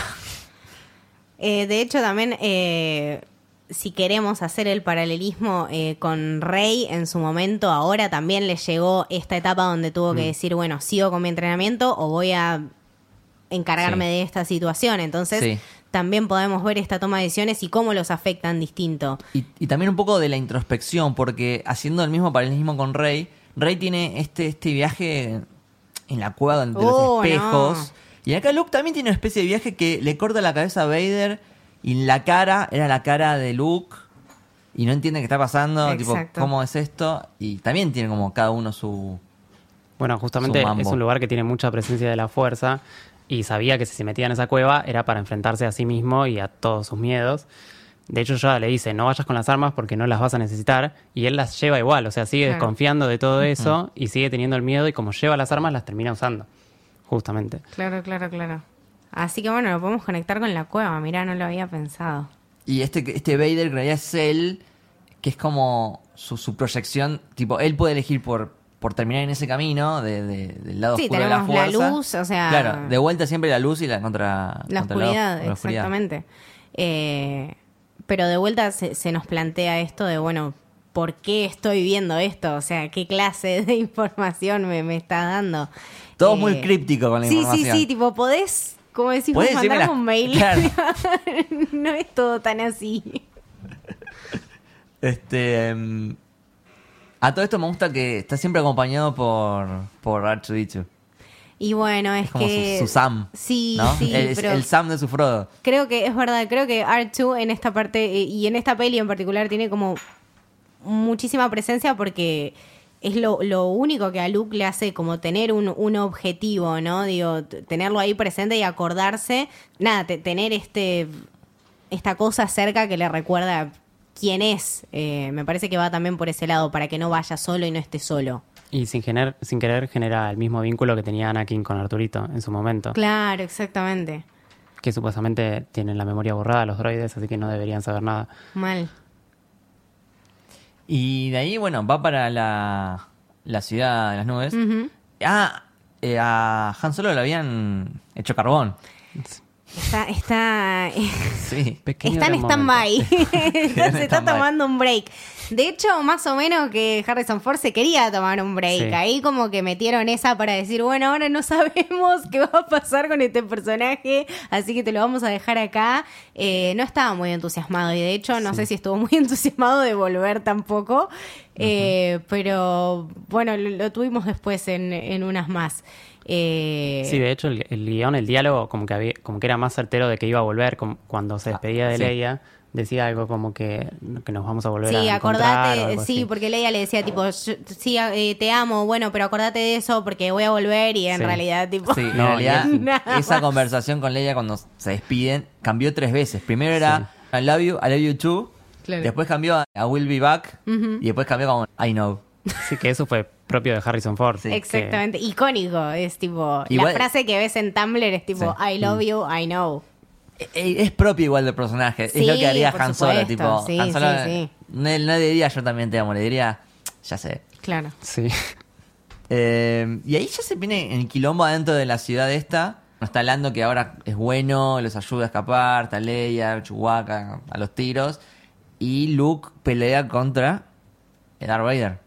Eh, de hecho, también, eh, si queremos hacer el paralelismo eh, con Rey en su momento, ahora también le llegó esta etapa donde tuvo Mm. que decir, bueno, sigo con mi entrenamiento o voy a encargarme Sí. de esta situación. Entonces, Sí. también podemos ver esta toma de decisiones y cómo los afectan distinto. Y, y también un poco de la introspección, porque haciendo el mismo paralelismo con Rey, Rey tiene este, este viaje en la cueva de Oh, los espejos. no. Y acá Luke también tiene una especie de viaje que le corta la cabeza a Vader y la cara era la cara de Luke y no entiende qué está pasando, tipo. ¿cómo es esto? Y también tiene como cada uno su... Bueno, justamente Su mambo. es un lugar que tiene mucha presencia de la fuerza y sabía que si se metía en esa cueva era para enfrentarse a sí mismo y a todos sus miedos. De hecho, ya le dice, no vayas con las armas porque no las vas a necesitar. Y él las lleva igual, o sea, sigue Claro. desconfiando de todo eso y sigue teniendo el miedo y como lleva las armas las termina usando. Justamente. Claro, claro, claro. Así que bueno, lo podemos conectar con la cueva. Mirá, no lo había pensado. Y este, este Vader en realidad es él, que es como su, su proyección, tipo, él puede elegir por, por terminar en ese camino de, de- del lado Sí, oscuro de la tenemos la fuerza. luz, o sea- Claro, de vuelta siempre la luz y la contra La contra el lado- oscuridad, la oscuridad. exactamente. Eh, pero de vuelta se, se nos plantea esto de, bueno, ¿por qué estoy viendo esto? O sea, ¿qué clase de información me, me está dando? Todo Eh, muy críptico con la sí, información. Sí, sí, tipo, podés, como decimos, mandarme las- un mail. Claro. no es todo tan así. Este. em, a todo esto me gusta que está siempre acompañado por, por R2D2. Y bueno, es, Es como que... su, su Sam. Sí, ¿no? sí, el, pero... el Sam de su Frodo. Creo que es verdad, creo que R2 en esta parte eh, y en esta peli en particular tiene como muchísima presencia porque es lo, lo único que a Luke le hace como tener un, un objetivo, ¿no? Digo, tenerlo ahí presente y acordarse, nada, te- tener este esta cosa cerca que le recuerda quién es. Eh, me parece que va también por ese lado, para que no vaya solo y no esté solo. Y sin, gener- sin querer genera el mismo vínculo que tenía Anakin con Arturito en su momento. Claro, exactamente. Que supuestamente tienen la memoria borrada los droides, así que no deberían saber nada. Mal. Y de ahí, bueno, va para la, la ciudad de las nubes. Ah, eh, a Han Solo le habían hecho carbón. Está, está, Sí. Está en stand-by. Se está tomando un break. De hecho, más o menos que Harrison Ford se quería tomar un break. Sí. Ahí como que metieron esa para decir, bueno, ahora no sabemos qué va a pasar con este personaje, así que te lo vamos a dejar acá. Eh, no estaba muy entusiasmado y de hecho no sé si estuvo muy entusiasmado de volver tampoco. Eh, pero bueno, lo, lo tuvimos después en, en unas más. Eh, Sí, de hecho, el, el guion, el diálogo, como que, había, como que era más certero de que iba a volver como cuando se despedía de sí. Leia. Decía algo como que, que nos vamos a volver a Sí, encontrar o acordate, algo sí, así. porque Leia le decía tipo, sí, eh, te amo, bueno, pero acordate de eso porque voy a volver y en Sí. realidad tipo... Sí, en No, realidad, esa conversación con Leia cuando se despiden cambió tres veces. Primero era I love you, I love you too. Claro. Después cambió a I will be back. Y después cambió como I know. Sí, que eso fue propio de Harrison Ford. que- Exactamente, icónico, es tipo, Igual- la frase que ves en Tumblr es tipo, Sí. I love you, I know. Eh, eh, Es propio igual del personaje. Sí, es lo que haría Han Solo. supuesto. Tipo, Sí, Han Solo sí, sí. No, no le diría yo también te amo, le diría, ya sé. Claro. Sí. Eh, y ahí ya se viene el quilombo adentro de la ciudad esta. Está Lando que ahora es bueno, los ayuda a escapar, está Leia, Chewbacca, a los tiros. Y Luke pelea contra Darth Vader.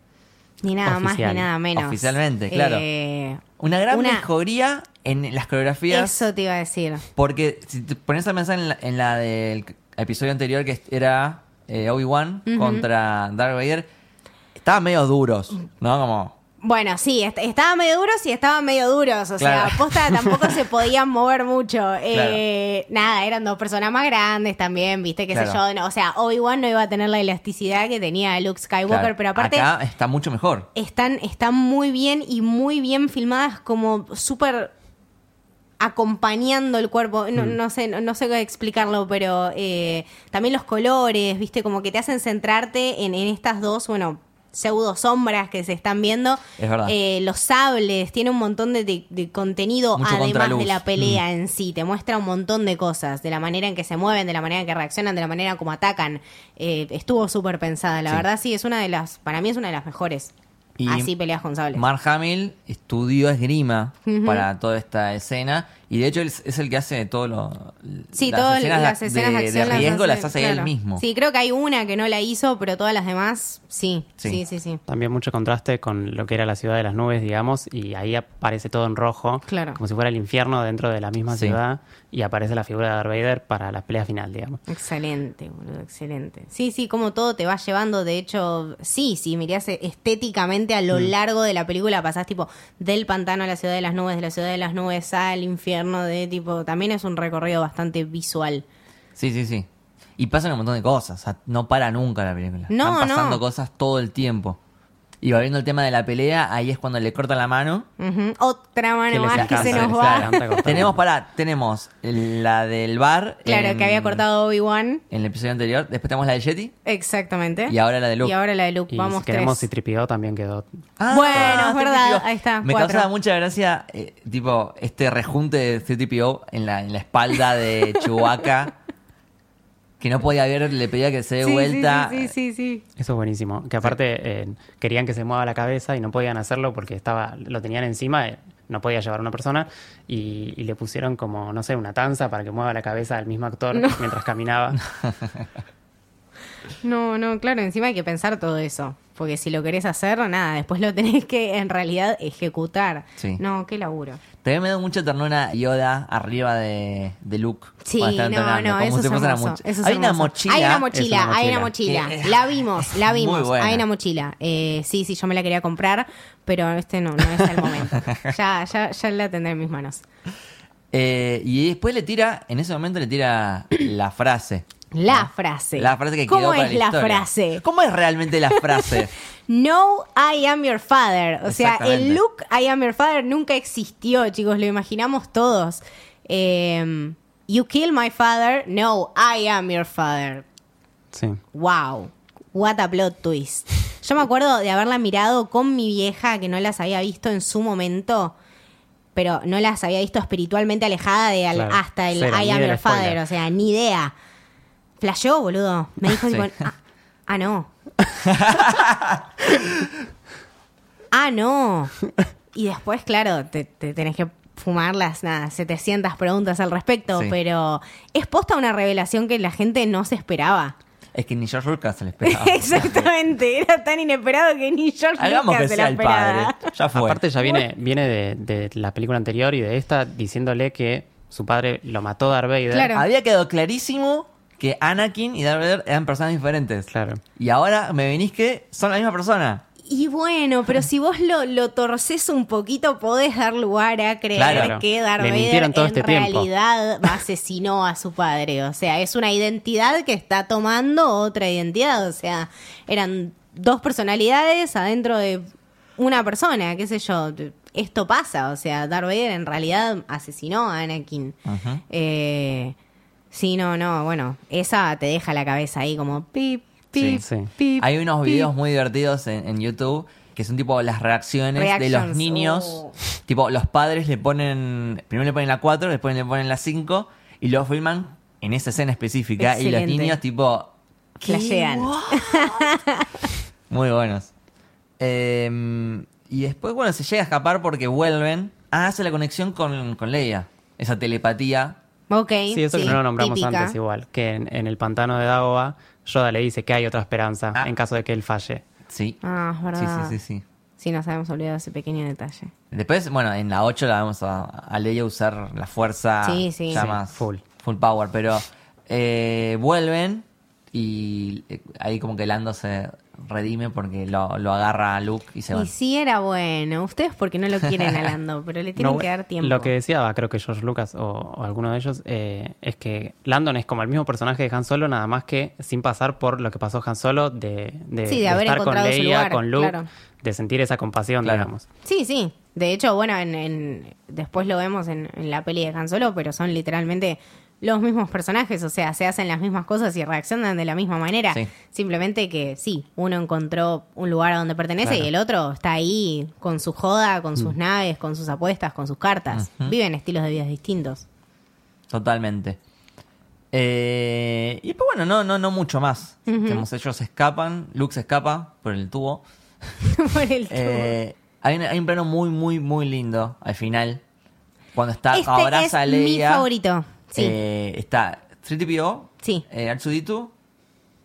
Ni nada Oficial. más ni nada menos. Oficialmente, claro. Eh, Una gran Una- mejoría en las coreografías. Eso te iba a decir. Porque si te pones a pensar en la, en la del episodio anterior que era eh, Obi-Wan contra Darth Vader, estaban medio duros, ¿no? Como. Bueno, sí, est- estaban medio duros y estaban medio duros. O Claro. sea, posta tampoco se podían mover mucho. Eh, Nada, eran dos personas más grandes también, viste, qué sé yo. No, o sea, Obi-Wan no iba a tener la elasticidad que tenía Luke Skywalker, pero aparte Acá está mucho mejor. están, están muy bien y muy bien filmadas, como súper acompañando el cuerpo. No, Mm. no sé, no, no sé cómo explicarlo, pero eh, también los colores, viste, como que te hacen centrarte en, en estas dos, bueno, pseudo sombras que se están viendo. Es verdad. Eh, los sables, tiene un montón de, de- de contenido Mucho además de la pelea Mm. en sí. Te muestra un montón de cosas, de la manera en que se mueven, de la manera en que reaccionan, de la manera como atacan. Eh, estuvo súper pensada, la Sí. verdad sí, es una de las, para mí es una de las mejores. Y Así peleas con sables. Mark Hamill estudió esgrima para toda esta escena y de hecho él es el que hace todo lo Sí, las todas escenas, las de- escenas de, de, acción riesgo hace- las hace él mismo. Sí, creo que hay una que no la hizo, pero todas las demás, sí. Sí. Sí, sí, sí. También mucho contraste con lo que era la ciudad de las nubes, digamos, y ahí aparece todo en rojo, Claro. como si fuera el infierno dentro de la misma Sí. ciudad, y aparece la figura de Darth Vader para la pelea final, digamos. Excelente, boludo, excelente. Sí, sí, como todo te va llevando, de hecho, sí, sí, mirás estéticamente a lo Mm. largo de la película, pasás tipo del pantano a la ciudad de las nubes, de la ciudad de las nubes al infierno, de tipo, también es un recorrido bastante visual. Sí, sí, sí. Y pasan un montón de cosas, o sea, no para nunca la película. No, Están pasando no. cosas todo el tiempo. Y volviendo al tema de la pelea, ahí es cuando le cortan la mano. Ujú. Otra mano más que se nos va. tenemos para, tenemos la del bar. Claro, en- que había cortado Obi-Wan. En el episodio anterior. Después tenemos la de Yeti. Exactamente. Y ahora la de Luke. Y ahora la de Luke. Y Vamos si queremos tres. C-3PO también quedó. Bueno, es C-3PO. verdad, ahí está, Me cuatro. causaba mucha gracia, eh, tipo, este rejunte de C-3PO en la, en la espalda de Chewbacca. Que no podía ver, le pedía que se dé Sí, vuelta. Sí, sí, sí, sí. Eso es buenísimo. Que aparte eh, querían que se mueva la cabeza y no podían hacerlo porque estaba lo tenían encima, eh, no podía llevar una persona y, y le pusieron como, no sé, una tanza para que mueva la cabeza al mismo actor mientras caminaba. No, no, claro, encima hay que pensar todo eso. Porque si lo querés hacer, nada, después lo tenés que en realidad ejecutar. Sí. No, qué laburo. Me da mucha ternura Yoda arriba de, de Luke. Sí, no, entrenando, no, eso si es fuese una hermoso, moch- eso es Hay una mochila. Hay una mochila, una hay una mochila. La vimos, la vimos. Hay una mochila. Eh, sí, sí, yo me la quería comprar, pero este no, no es el momento. ya, ya, ya la tendré en mis manos. Eh, y después le tira, en ese momento le tira la frase. La ¿no? frase. La frase que ¿Cómo quedó para es la, la historia. frase? ¿Cómo es realmente la frase? No, I am your father. O sea, el look I am your father nunca existió, chicos. Lo imaginamos todos. Eh, you kill my father. No, I am your father. Sí. Wow. What a plot twist. Yo me acuerdo de haberla mirado con mi vieja, que no las había visto en su momento, pero no las había visto espiritualmente alejada de al- Claro. hasta el Cero, I am your father. spoiler. O sea, ni idea. Flasheó, boludo. Me dijo, Sí. tipo, ah, ah, no. ah, no. Y después, claro, te, te tenés que fumar las nada, 700 preguntas al respecto, Sí. pero es posta una revelación que la gente no se esperaba. Es que ni George Lucas se le esperaba. Exactamente, era tan inesperado que ni George Hagamos Lucas que se sea la el esperaba. padre. Ya fue. Aparte ya viene, viene de, de la película anterior y de esta diciéndole que su padre lo mató Darth Vader. Claro. Había quedado clarísimo que Anakin y Darth Vader eran personas diferentes. Claro. Y ahora me venís que son la misma persona. Y bueno, pero si vos lo, lo torces un poquito, podés dar lugar a creer Claro. que Darth Vader todo en este tiempo. realidad asesinó a su padre. O sea, es una identidad que está tomando otra identidad. O sea, eran dos personalidades adentro de una persona, qué sé yo. Esto pasa, o sea, Darth Vader en realidad asesinó a Anakin. Ujú. Eh, sí, no, no, bueno, esa te deja la cabeza ahí como pip, pip, Sí. Pip. Hay unos pip. videos muy divertidos en, en YouTube que son tipo las reacciones de Reactions, los niños. oh. Tipo, los padres le ponen. Primero le ponen la 4, después le ponen la 5 y lo filman en esa escena específica. Y los niños, tipo. Flashean. Muy buenos. Eh, y después, bueno, se llega a escapar porque vuelven. Ah, hace la conexión con, con Leia. Esa telepatía. Ok. Sí, eso que no lo nombramos típica. antes igual. Que en, en el pantano de Dagobah, Yoda le dice que hay otra esperanza Ah. en caso de que él falle. Sí. Ah, es verdad. Sí, sí, sí, sí. Sí, nos habíamos olvidado ese pequeño detalle. Después, bueno, en la 8 la vamos a, a Leia usar la fuerza Sí, sí. ya Sí, más full. full power, pero eh, vuelven y eh, ahí como que Lando se redime porque lo, lo agarra a Luke y se va. Y sí era bueno. Ustedes porque no lo quieren a Lando, pero le tienen No, que dar tiempo. Lo que decía, creo que George Lucas o, o alguno de ellos, eh, es que Landon es como el mismo personaje de Han Solo, nada más que sin pasar por lo que pasó Han Solo de, de, Sí, de haber estar con Leia, lugar, con Luke, claro. de sentir esa compasión, Claro. digamos. Sí, sí. De hecho, bueno, en, en- después lo vemos en, en la peli de Han Solo, pero son literalmente los mismos personajes, o sea, se hacen las mismas cosas y reaccionan de la misma manera. Sí. Simplemente que sí, uno encontró un lugar a donde pertenece Claro. y el otro está ahí con su joda, con sus naves, con sus apuestas, con sus cartas. Viven estilos de vida distintos. Totalmente. Eh, y pues bueno, no, no, no mucho más. Tenemos, ellos se escapan, Luke se escapa por el tubo. Por el tubo. Eh, hay, un, hay un plano muy, muy, muy lindo al final. Cuando está este abraza a es mi Leia. favorito. Sí. Eh, está 3PO, Sí. eh, R2D2,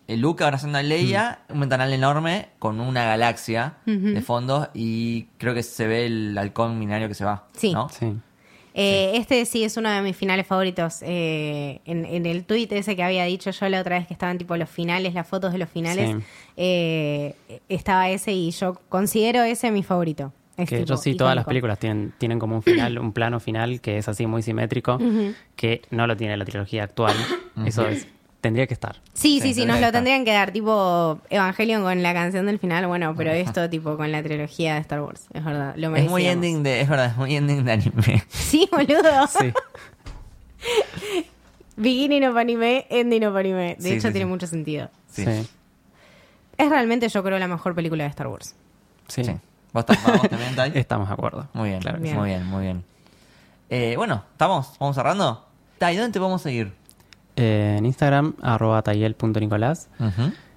eh, Luke abrazando a Leia, un ventanal enorme con una galaxia de fondo y creo que se ve el halcón minario que se va. Sí. ¿no? Sí. Eh, Este sí es uno de mis finales favoritos. Eh, en, en el tuit ese que había dicho yo la otra vez que estaban tipo los finales, las fotos de los finales, Sí. eh, estaba ese y yo considero ese mi favorito. Es Que tipo yo sí, todas las películas tienen, tienen como un final, un plano final que es así muy simétrico, que no lo tiene la trilogía actual. Eso es, tendría que estar. Sí, sí, Sí, nos lo estar. tendrían que dar tipo Evangelion con la canción del final, bueno, pero esto tipo con la trilogía de Star Wars, es verdad, lo Es muy merecíamos. ending de, es verdad, es muy ending de anime. Sí, boludo. Sí. Beginning of anime, ending of anime. De Sí, hecho, sí, tiene sí. mucho sentido. Sí. Sí. Es realmente, yo creo, la mejor película de Star Wars. Sí. ¿Vos, estás- vos también, Tai? Estamos de acuerdo. Muy bien, Claro que Bien. muy bien, muy bien. Eh, bueno, ¿estamos? ¿Vamos cerrando? Tai, ¿dónde te podemos seguir? Eh, en Instagram, arroba tayel.nicolás.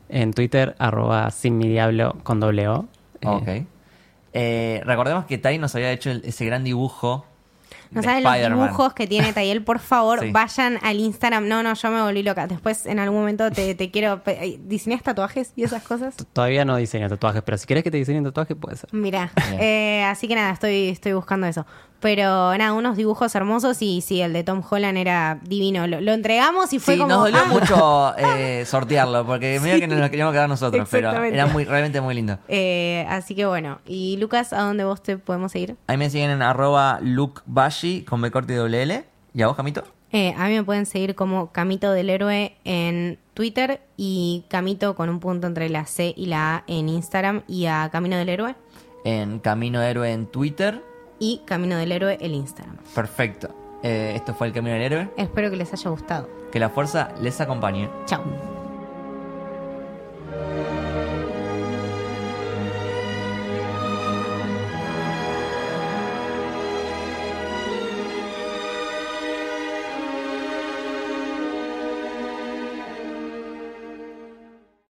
En Twitter, arroba sin mi diablo con doble O. Ok. Eh, recordemos que Tai nos había hecho el- ese gran dibujo. No saben los dibujos que tiene Tayel, por favor, Sí. vayan al Instagram. No, no, yo me volví loca. Después, en algún momento, te, te quiero. eh, ¿Diseñas tatuajes y esas cosas? t- Todavía no diseño tatuajes, pero si querés que te diseñe un tatuaje, puede ser. Mira, Bien. eh, así que nada, estoy, estoy buscando eso. Pero nada, unos dibujos hermosos y sí, el de Tom Holland era divino. Lo, lo entregamos y fue Sí, como. nos dolió ah. mucho eh, sortearlo, porque medio que nos lo queríamos quedar nosotros, pero era muy, realmente muy lindo. Eh, así que bueno. Y Lucas, ¿a dónde vos te podemos seguir? Ahí me siguen en arroba con B corte y doble L. ¿Y a vos, Camito? Eh, a mí me pueden seguir como Camito del Héroe en Twitter y Camito con un punto entre la C y la A en Instagram y a Camino del Héroe En Camino Héroe en Twitter. y Camino del Héroe el Instagram. Perfecto. Eh, esto fue el Camino del Héroe. Espero que les haya gustado. Que la fuerza les acompañe. Chao.